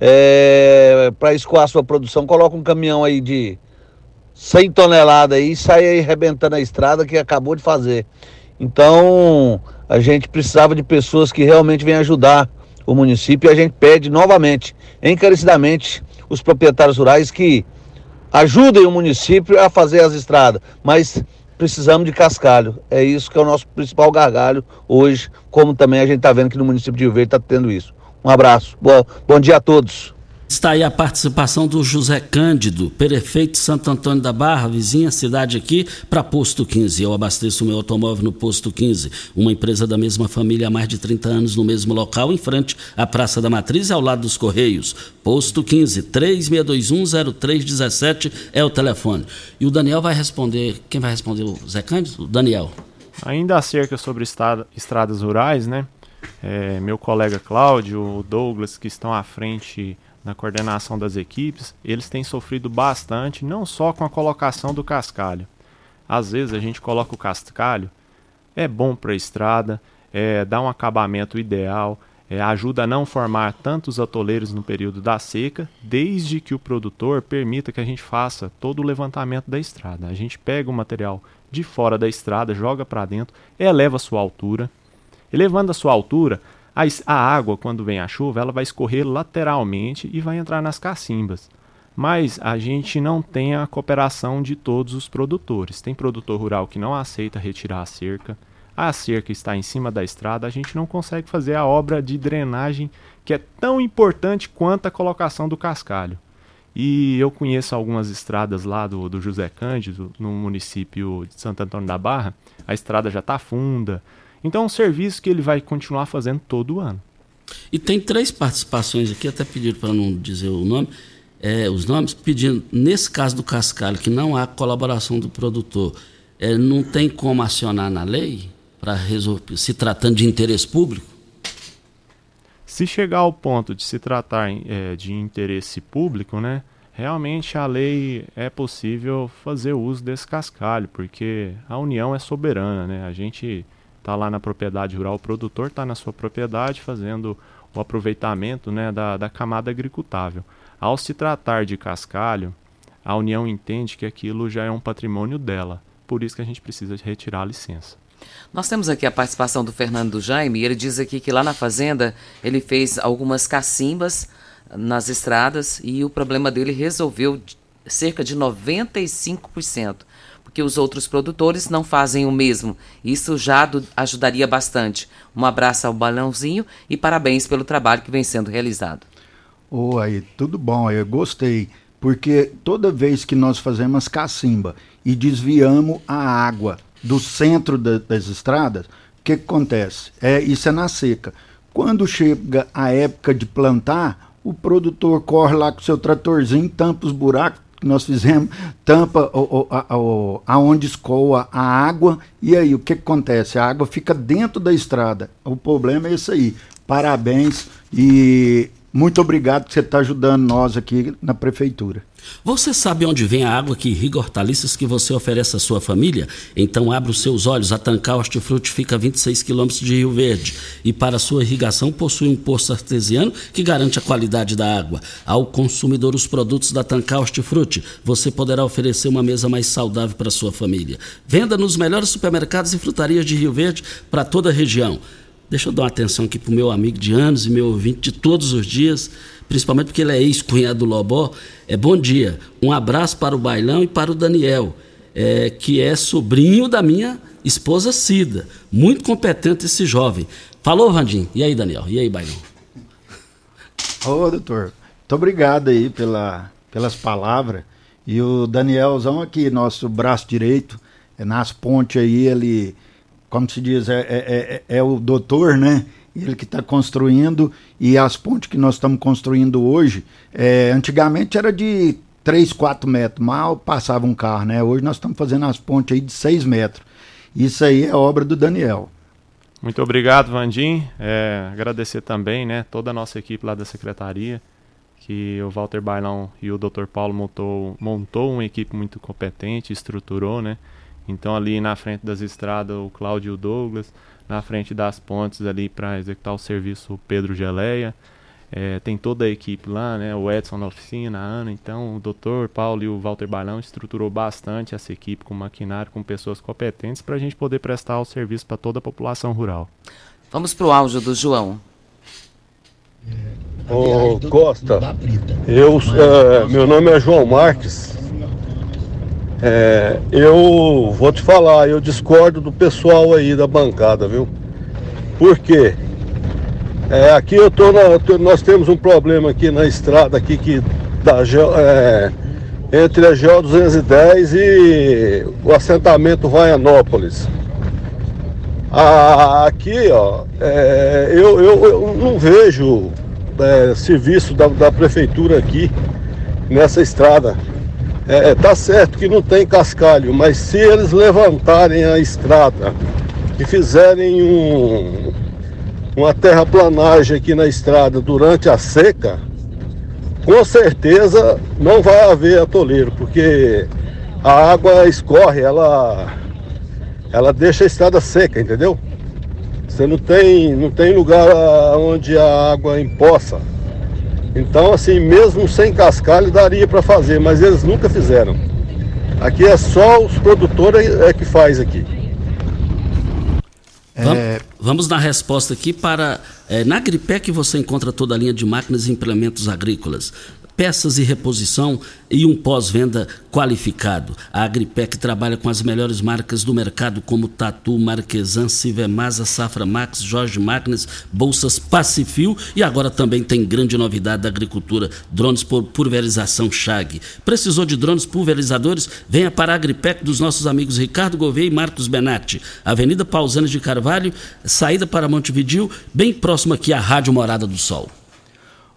é, para escoar sua produção, coloca um caminhão aí de 100 toneladas aí e sai aí arrebentando a estrada que acabou de fazer. Então, a gente precisava de pessoas que realmente venham ajudar o município e a gente pede novamente, encarecidamente, os proprietários rurais que ajudem o município a fazer as estradas, mas precisamos de cascalho. É isso que é o nosso principal gargalho hoje, como também a gente está vendo que no município de Rio Verde está tendo isso. Um abraço. Bom, bom dia a todos. Está aí a participação do José Cândido, prefeito de Santo Antônio da Barra, vizinha cidade aqui, para Posto 15. Eu abasteço meu automóvel no Posto 15, uma empresa da mesma família há mais de 30 anos no mesmo local, em frente à Praça da Matriz ao lado dos Correios. Posto 15, 36210317 é o telefone. E o Daniel vai responder, quem vai responder? O Zé Cândido? O Daniel. Ainda acerca sobre estrada, estradas rurais, né? É, meu colega Cláudio, o Douglas, que estão à frente na coordenação das equipes, eles têm sofrido bastante, não só com a colocação do cascalho. Às vezes a gente coloca o cascalho, é bom para a estrada, é, dá um acabamento ideal, é, ajuda a não formar tantos atoleiros no período da seca, desde que o produtor permita que a gente faça todo o levantamento da estrada. A gente pega o material de fora da estrada, joga para dentro, eleva a sua altura, Elevando a sua altura, a, a água, quando vem a chuva, ela vai escorrer lateralmente e vai entrar nas cacimbas. Mas a gente não tem a cooperação de todos os produtores. Tem produtor rural que não aceita retirar a cerca. A cerca está em cima da estrada, a gente não consegue fazer a obra de drenagem que é tão importante quanto a colocação do cascalho. E eu conheço algumas estradas lá do, do José Cândido, no município de Santo Antônio da Barra. A estrada já está funda, então é um serviço que ele vai continuar fazendo todo ano. E tem três participações aqui, até pediram para não dizer o nome, é, os nomes, pedindo, nesse caso do cascalho, que não há colaboração do produtor, é, não tem como acionar na lei para resolver, se tratando de interesse público? Se chegar ao ponto de se tratar é, de interesse público, né, realmente a lei é possível fazer uso desse cascalho, porque a União é soberana, né? A gente está lá na propriedade rural, o produtor está na sua propriedade fazendo o aproveitamento né, da, da camada agricultável. Ao se tratar de cascalho, a União entende que aquilo já é um patrimônio dela, por isso que a gente precisa retirar a licença. Nós temos aqui a participação do Fernando Jaime, ele diz aqui que lá na fazenda ele fez algumas cacimbas nas estradas e o problema dele resolveu cerca de 95%, porque os outros produtores não fazem o mesmo. Isso já ajudaria bastante. Um abraço ao Balãozinho e parabéns pelo trabalho que vem sendo realizado. Oi, tudo bom, eu gostei, porque toda vez que nós fazemos cacimba e desviamos a água do centro da, das estradas, o que, que acontece? É, isso é na seca. Quando chega a época de plantar, o produtor corre lá com seu tratorzinho, tampa os buracos que nós fizemos, tampa aonde escoa a água, e aí o que, que acontece? A água fica dentro da estrada. O problema é isso aí. Parabéns e muito obrigado que você está ajudando nós aqui na prefeitura. Você sabe onde vem a água que irriga hortaliças que você oferece à sua família? Então abra os seus olhos. A Tancar Hortifruti fica a 26 quilômetros de Rio Verde e para sua irrigação possui um poço artesiano que garante a qualidade da água. Ao consumidor os produtos da Tancar Hortifruti, você poderá oferecer uma mesa mais saudável para sua família. Venda nos melhores supermercados e frutarias de Rio Verde para toda a região. Deixa eu dar uma atenção aqui para o meu amigo de anos e meu ouvinte de todos os dias, principalmente porque ele é ex-cunhado do Lobó. É bom dia. Um abraço para o Bailão e para o Daniel, é, que é sobrinho da minha esposa Cida. Muito competente esse jovem. Falou, Randim. E aí, Daniel? E aí, Bailão? Ô, doutor. Muito obrigado aí pela, pelas palavras. E o Danielzão aqui, nosso braço direito, é nas pontes aí, ele como se diz, é, é, é, é o doutor, né? Ele que está construindo e as pontes que nós estamos construindo hoje, é, antigamente era de 3, 4 metros, mal passava um carro, né? Hoje nós estamos fazendo as pontes aí de 6 metros. Isso aí é obra do Daniel. Muito obrigado, Vandim. É, agradecer também, né, toda a nossa equipe lá da secretaria, que o Walter Bailão e o Dr. Paulo montou, montou uma equipe muito competente, estruturou, né? Então ali na frente das estradas o Cláudio Douglas, na frente das pontes ali para executar o serviço o Pedro Geleia. É, tem toda a equipe lá, né? O Edson na oficina, a Ana. Então o doutor Paulo e o Walter Balão estruturou bastante essa equipe com maquinário, com pessoas competentes para a gente poder prestar o serviço para toda a população rural. Vamos para o áudio do João. Ô Costa, eu, é, meu nome é João Marques, é, eu vou te falar, eu discordo do pessoal aí da bancada, viu? Por quê? É, aqui eu tô, na, nós temos um problema aqui na estrada aqui que da, é, entre a GO 210 e o assentamento Vaianópolis. Ah, aqui, ó, é, eu, eu, eu, não vejo é, serviço da, da prefeitura aqui nessa estrada. É, é, tá certo que não tem cascalho, mas se eles levantarem a estrada e fizerem um, uma terraplanagem aqui na estrada durante a seca, com certeza não vai haver atoleiro, porque a água escorre, ela, ela deixa a estrada seca, entendeu? Você não tem, não tem lugar onde a água empoça. Então, assim, mesmo sem cascalho daria para fazer, mas eles nunca fizeram. Aqui é só os produtores é que faz aqui. É... Vamos na resposta aqui para. É, na Agripec você encontra toda a linha de máquinas e implementos agrícolas peças e reposição e um pós-venda qualificado. A Agripec trabalha com as melhores marcas do mercado, como Tatu, Marquesan, Civemasa, Safra Max, Jorge Máquinas, Bolsas Pacifil e agora também tem grande novidade da agricultura, drones por pulverização Chag. Precisou de drones pulverizadores? Venha para a Agripec dos nossos amigos Ricardo Gouveia e Marcos Benatti. Avenida Pausanes de Carvalho, saída para Montevidil, bem próximo aqui à Rádio Morada do Sol.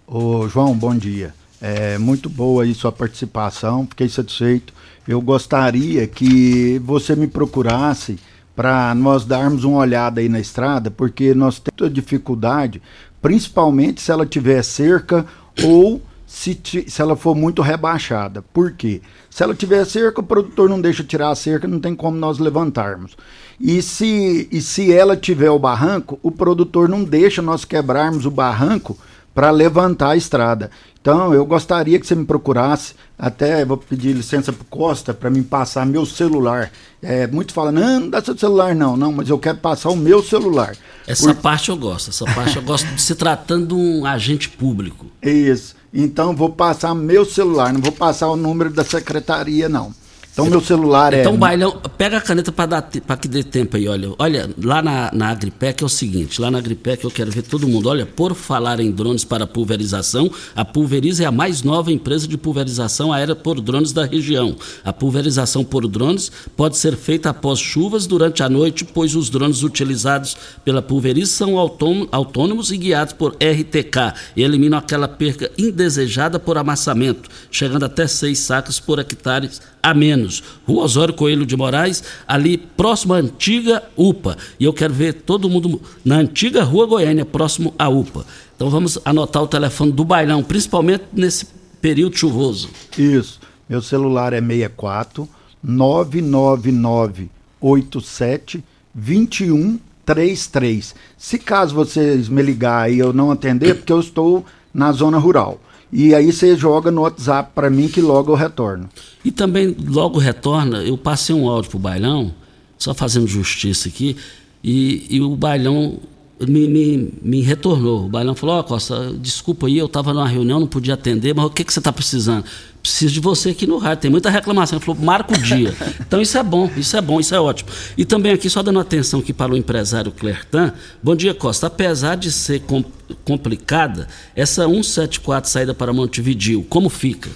Ô João, bom dia. É muito boa aí sua participação, fiquei satisfeito. Eu gostaria que você me procurasse para nós darmos uma olhada aí na estrada, porque nós temos dificuldade, principalmente se ela tiver cerca ou se, se ela for muito rebaixada. Por quê? Se ela tiver cerca, o produtor não deixa tirar a cerca, não tem como nós levantarmos. E se, e se ela tiver o barranco, o produtor não deixa nós quebrarmos o barranco para levantar a estrada. Então, eu gostaria que você me procurasse, até vou pedir licença para Costa para me passar meu celular. É, muito fala, não, não dá seu celular não, não, mas eu quero passar o meu celular. Essa parte eu gosto, essa parte eu gosto de se tratando de um agente público. Isso. Então vou passar meu celular, não vou passar o número da secretaria, não. Então meu celular é. Então, Bailão, pega a caneta para que dê tempo aí, olha. Olha, lá na, na Agripec é o seguinte, lá na Agripec eu quero ver todo mundo. Olha, por falar em drones para pulverização, a Pulveriza é a mais nova empresa de pulverização aérea por drones da região. A pulverização por drones pode ser feita após chuvas durante a noite, pois os drones utilizados pela Pulveriza são autônom- autônomos e guiados por RTK e eliminam aquela perca indesejada por amassamento, chegando até seis sacos por hectare a menos. Rua Osório Coelho de Moraes, ali próximo à antiga UPA. E eu quero ver todo mundo na antiga Rua Goiânia, próximo à UPA. Então vamos anotar o telefone do bailão, principalmente nesse período chuvoso. Isso. Meu celular é 64 999 87 2133. Se caso vocês me ligarem e eu não atender, porque eu estou na zona rural. E aí você joga no WhatsApp para mim que logo eu retorno. E também, logo retorna, eu passei um áudio pro bailão, só fazendo justiça aqui, e, e o bailão me, me, me retornou. O bailão falou, ó Costa, desculpa aí, eu estava numa reunião, não podia atender, mas o que, que você está precisando? Preciso de você aqui no rádio, tem muita reclamação. Ele falou, marca o dia. Então isso é bom, isso é bom, isso é ótimo. E também aqui, só dando atenção aqui para o empresário Clertan, bom dia Costa, apesar de ser com- complicada, essa 174 saída para Montevidil, como fica?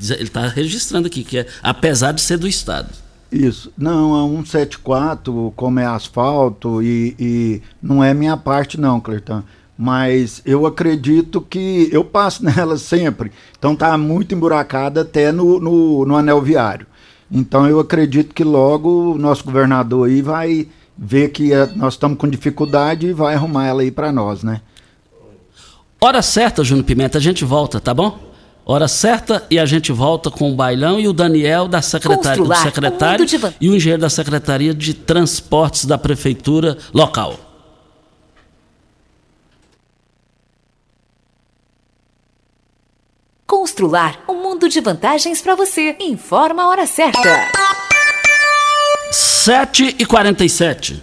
Ele está registrando aqui, que é apesar de ser do Estado. Isso. Não, a 174, como é asfalto, e, e não é minha parte, não, Clertan. Mas eu acredito que eu passo nela sempre. Então tá muito emburacada até no, no, no anel viário. Então eu acredito que logo o nosso governador aí vai ver que eh, nós estamos com dificuldade e vai arrumar ela aí para nós, né? Hora certa, Júnior Pimenta, a gente volta, tá bom? Hora certa e a gente volta com o Bailão e o Daniel da secretária, do Constrular, secretário o mundo de van- e o engenheiro da Secretaria de Transportes da Prefeitura local. Constrular um mundo de vantagens para você. Informa a hora certa. 7 e 47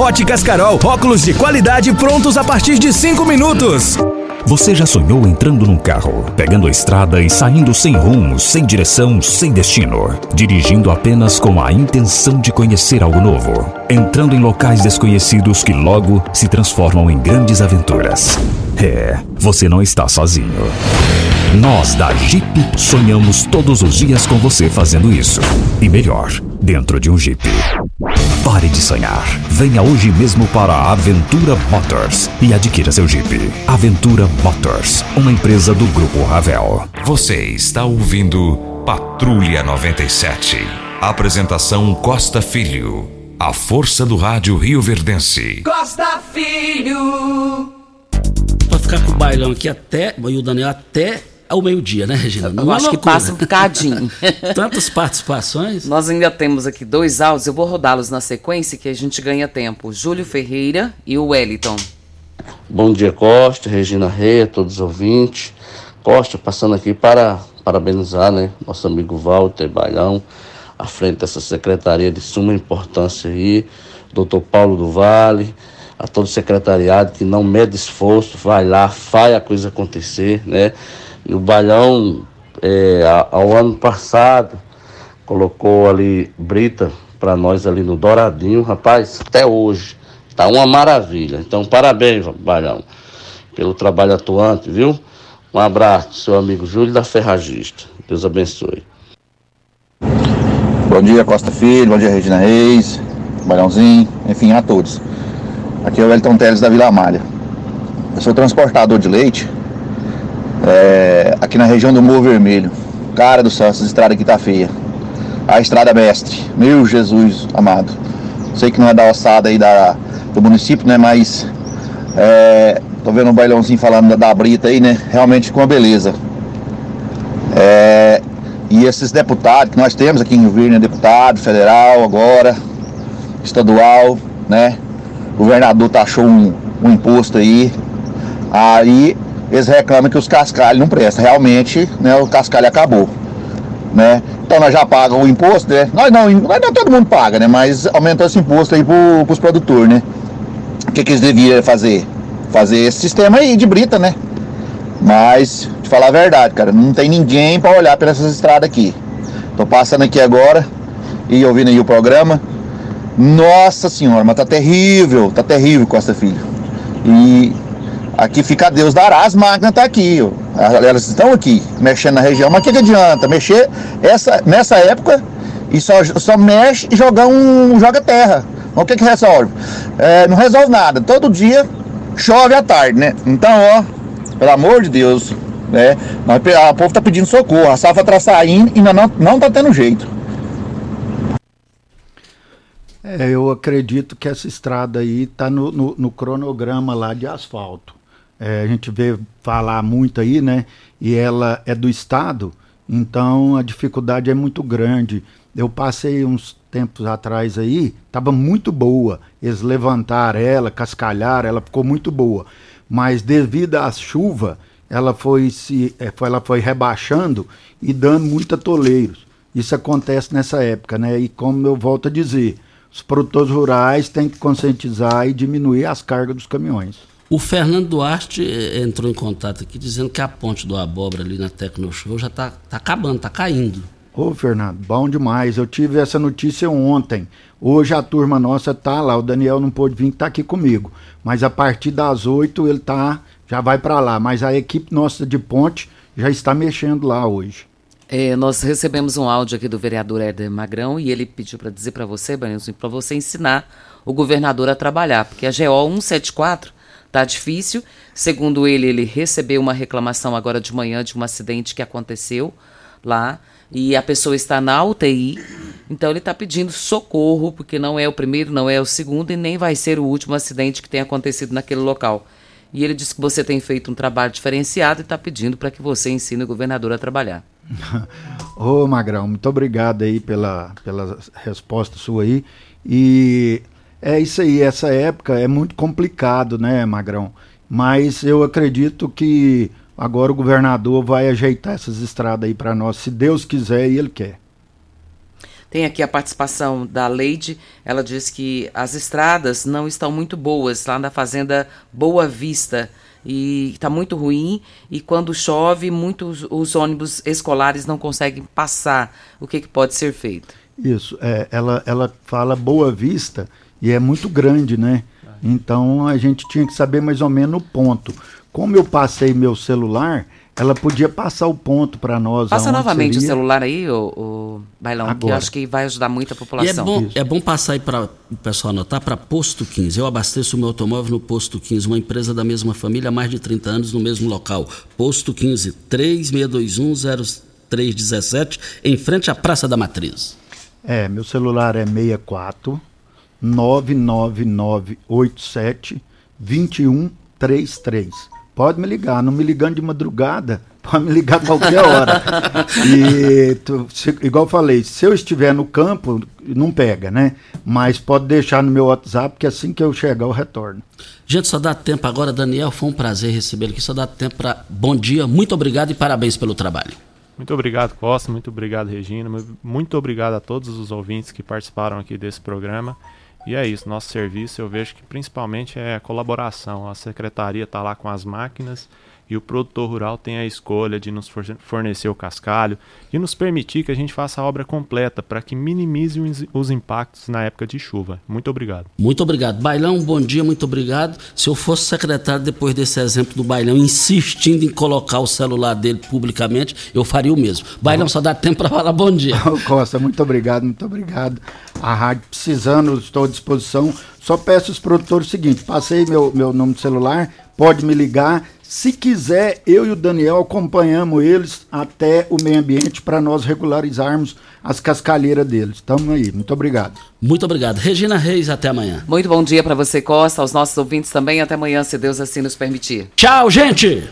Óticas Carol, óculos de qualidade prontos a partir de 5 minutos. Você já sonhou entrando num carro, pegando a estrada e saindo sem rumo, sem direção, sem destino, dirigindo apenas com a intenção de conhecer algo novo, entrando em locais desconhecidos que logo se transformam em grandes aventuras? É, você não está sozinho. Nós da Jeep sonhamos todos os dias com você fazendo isso. E melhor, dentro de um Jeep. Pare de sonhar. Venha hoje mesmo para a Aventura Motors e adquira seu Jeep. Aventura Motors, uma empresa do Grupo Ravel. Você está ouvindo Patrulha 97. Apresentação Costa Filho. A força do rádio Rio Verdense. Costa Filho. Ficar com o bailão aqui até, e o Daniel até ao meio-dia, né, Regina? Eu Não acho que passa um bocadinho. Tantas participações. Nós ainda temos aqui dois áudios, eu vou rodá-los na sequência que a gente ganha tempo. Júlio Ferreira e o Wellington. Bom dia, Costa, Regina Reia, todos os ouvintes. Costa, passando aqui para parabenizar, né, nosso amigo Walter Bailão, à frente dessa secretaria de suma importância aí, doutor Paulo do Vale, a todo o secretariado que não mede esforço, vai lá, faz a coisa acontecer, né? E o Bailão, é, ao ano passado, colocou ali brita para nós ali no Douradinho, rapaz, até hoje. Tá uma maravilha. Então, parabéns, Balhão, pelo trabalho atuante, viu? Um abraço, seu amigo Júlio da Ferragista. Deus abençoe. Bom dia, Costa Filho, bom dia, Regina Reis, Balhãozinho, enfim, a todos. Aqui é o Wellington Teles da Vila Amália. Eu sou transportador de leite é, aqui na região do Morro Vermelho. Cara do céu, essa estrada aqui tá feia. A estrada mestre, meu Jesus amado. Sei que não é da ossada aí da, do município, né? Mas é, tô vendo o bailãozinho falando da, da brita aí, né? Realmente com uma beleza. É, e esses deputados que nós temos aqui em Rio Verde, né? deputado federal agora, estadual, né? O governador taxou um, um imposto aí. Aí eles reclamam que os cascalhos não prestam. Realmente, né, o cascalho acabou. Né? Então nós já pagamos o imposto, né? Nós não, nós não todo mundo paga, né? Mas aumentou esse imposto aí pro, pros produtores, né? O que, que eles deviam fazer? Fazer esse sistema aí de brita, né? Mas, te falar a verdade, cara, não tem ninguém para olhar pelas estradas aqui. Tô passando aqui agora e ouvindo aí o programa. Nossa senhora, mas tá terrível, tá terrível, Costa Filho. E aqui fica Deus dará, as máquinas tá aqui, ó. Elas estão aqui, mexendo na região, mas o que, que adianta? Mexer essa, nessa época e só, só mexe e jogar um. joga terra. O que que resolve? É, não resolve nada. Todo dia chove à tarde, né? Então, ó, pelo amor de Deus, né? Nós, a povo tá pedindo socorro, a safra tá saindo e ainda não, não tá tendo jeito. É, eu acredito que essa estrada aí está no, no, no cronograma lá de asfalto. É, a gente vê falar muito aí, né? E ela é do estado, então a dificuldade é muito grande. Eu passei uns tempos atrás aí, estava muito boa. Eles levantaram ela, cascalharam, ela ficou muito boa. Mas devido à chuva, ela foi se, é, ela foi rebaixando e dando muita toleiros. Isso acontece nessa época, né? E como eu volto a dizer, os produtores rurais têm que conscientizar e diminuir as cargas dos caminhões. O Fernando Duarte eh, entrou em contato aqui dizendo que a ponte do Abóbora ali na Tecnoshow já está tá acabando, está caindo. Ô, Fernando, bom demais. Eu tive essa notícia ontem. Hoje a turma nossa tá lá. O Daniel não pôde vir, tá aqui comigo. Mas a partir das oito ele tá, já vai para lá. Mas a equipe nossa de ponte já está mexendo lá hoje. É, nós recebemos um áudio aqui do vereador Éder Magrão e ele pediu para dizer para você, para você ensinar o governador a trabalhar, porque a GO 174 tá difícil. Segundo ele, ele recebeu uma reclamação agora de manhã de um acidente que aconteceu lá e a pessoa está na UTI. Então ele está pedindo socorro, porque não é o primeiro, não é o segundo e nem vai ser o último acidente que tem acontecido naquele local. E ele disse que você tem feito um trabalho diferenciado e está pedindo para que você ensine o governador a trabalhar. Ô, Magrão, muito obrigado aí pela, pela resposta sua aí. E é isso aí, essa época é muito complicado, né, Magrão? Mas eu acredito que agora o governador vai ajeitar essas estradas aí para nós, se Deus quiser e ele quer. Tem aqui a participação da Leide. Ela diz que as estradas não estão muito boas lá na fazenda Boa Vista e está muito ruim e quando chove muitos os ônibus escolares não conseguem passar. O que, que pode ser feito? Isso, é, ela, ela fala Boa Vista e é muito grande, né? Então a gente tinha que saber mais ou menos o ponto. Como eu passei meu celular, ela podia passar o ponto para nós. Passa novamente seria... o celular aí, o, o Bailão, Agora. que eu acho que vai ajudar muito a população. E é bom, é bom passar aí para o pessoal anotar para Posto 15. Eu abasteço o meu automóvel no Posto 15, uma empresa da mesma família há mais de 30 anos no mesmo local. Posto 15, 36210317, em frente à Praça da Matriz. É, meu celular é 64 99987 2133. Pode me ligar, não me ligando de madrugada, pode me ligar qualquer hora. e tu, se, igual eu falei, se eu estiver no campo, não pega, né? Mas pode deixar no meu WhatsApp que assim que eu chegar eu retorno. Gente, só dá tempo agora, Daniel, foi um prazer recebê-lo aqui. Só dá tempo para bom dia, muito obrigado e parabéns pelo trabalho. Muito obrigado, Costa, muito obrigado, Regina, muito obrigado a todos os ouvintes que participaram aqui desse programa. E é isso, nosso serviço eu vejo que principalmente é colaboração. A secretaria está lá com as máquinas e o produtor rural tem a escolha de nos fornecer o cascalho e nos permitir que a gente faça a obra completa para que minimize os impactos na época de chuva. Muito obrigado. Muito obrigado. Bailão, bom dia, muito obrigado. Se eu fosse secretário depois desse exemplo do Bailão insistindo em colocar o celular dele publicamente, eu faria o mesmo. Bailão, só dá tempo para falar bom dia. Costa, muito obrigado, muito obrigado. A rádio precisando, estou à disposição. Só peço aos produtores o seguinte: passei meu, meu número de celular, pode me ligar se quiser, eu e o Daniel acompanhamos eles até o meio ambiente para nós regularizarmos as cascalheiras deles. Estamos aí. Muito obrigado. Muito obrigado. Regina Reis, até amanhã. Muito bom dia para você, Costa, aos nossos ouvintes também. Até amanhã, se Deus assim nos permitir. Tchau, gente!